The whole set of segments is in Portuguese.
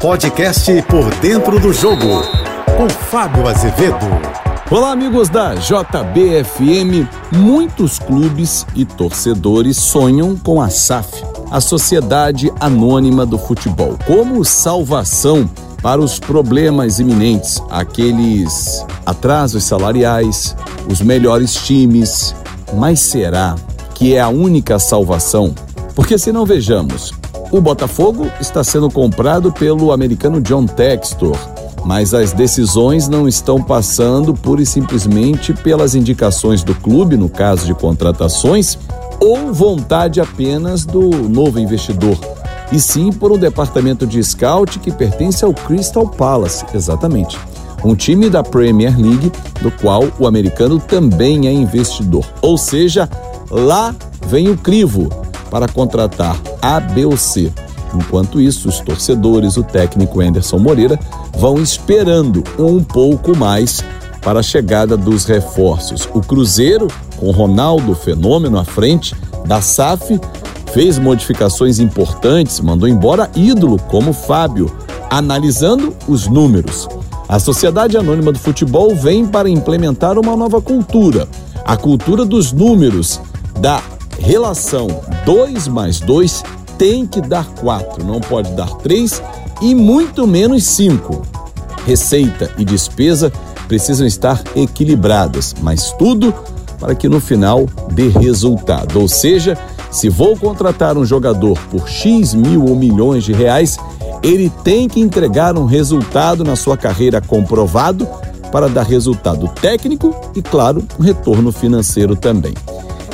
Podcast Por Dentro do Jogo, com Fábio Azevedo. Olá, amigos da JBFM. Muitos clubes e torcedores sonham com a SAF, a Sociedade Anônima do Futebol, como salvação para os problemas iminentes, aqueles atrasos salariais, os melhores times. Mas será que é a única salvação? Porque se não vejamos, o Botafogo está sendo comprado pelo americano John Textor, mas as decisões não estão passando pura e simplesmente pelas indicações do clube, no caso de contratações, ou vontade apenas do novo investidor, e sim por um departamento de scout que pertence ao Crystal Palace, exatamente. Um time da Premier League, do qual o americano também é investidor. Ou seja, lá vem o crivo para contratar A, B ou C. Enquanto isso, os torcedores, o técnico Anderson Moreira, vão esperando um pouco mais para a chegada dos reforços. O Cruzeiro, com Ronaldo Fenômeno à frente da SAF, fez modificações importantes, mandou embora ídolo como Fábio, analisando os números. A Sociedade Anônima do Futebol vem para implementar uma nova cultura, a cultura dos números, da relação 2 mais 2 tem que dar 4, não pode dar 3 e muito menos 5. Receita e despesa precisam estar equilibradas, mas tudo para que no final dê resultado. Ou seja, se vou contratar um jogador por X mil ou milhões de reais, ele tem que entregar um resultado na sua carreira comprovado para dar resultado técnico e, claro, um retorno financeiro também.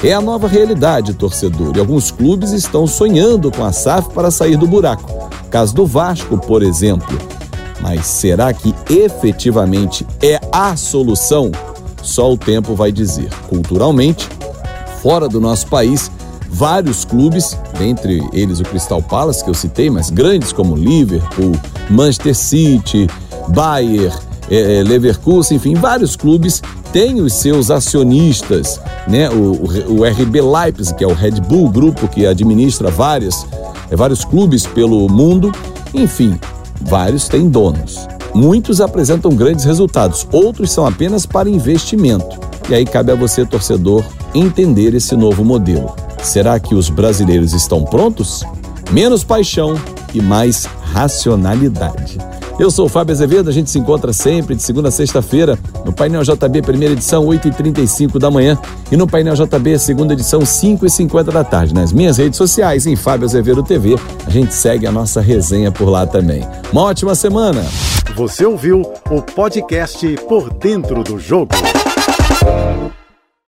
É a nova realidade, torcedor, e alguns clubes estão sonhando com a SAF para sair do buraco. Caso do Vasco, por exemplo. Mas será que efetivamente é a solução? Só o tempo vai dizer. Culturalmente, fora do nosso país, vários clubes, dentre eles o Crystal Palace, que eu citei, mas grandes como Liverpool, Manchester City, Bayern, é, Leverkusen, enfim, vários clubes têm os seus acionistas, né? O, o, o RB Leipzig, que é o Red Bull grupo que administra várias, é, vários clubes pelo mundo, enfim, vários têm donos. Muitos apresentam grandes resultados, outros são apenas para investimento. E aí cabe a você, torcedor, entender esse novo modelo. Será que os brasileiros estão prontos? Menos paixão e mais racionalidade. Eu sou o Fábio Azevedo, a gente se encontra sempre de segunda a sexta-feira no Painel JB, primeira edição, 8h35 da manhã, e no Painel JB, segunda edição, 5h50 da tarde. Nas minhas redes sociais, em Fábio Azevedo TV, a gente segue a nossa resenha por lá também. Uma ótima semana! Você ouviu o podcast Por Dentro do Jogo.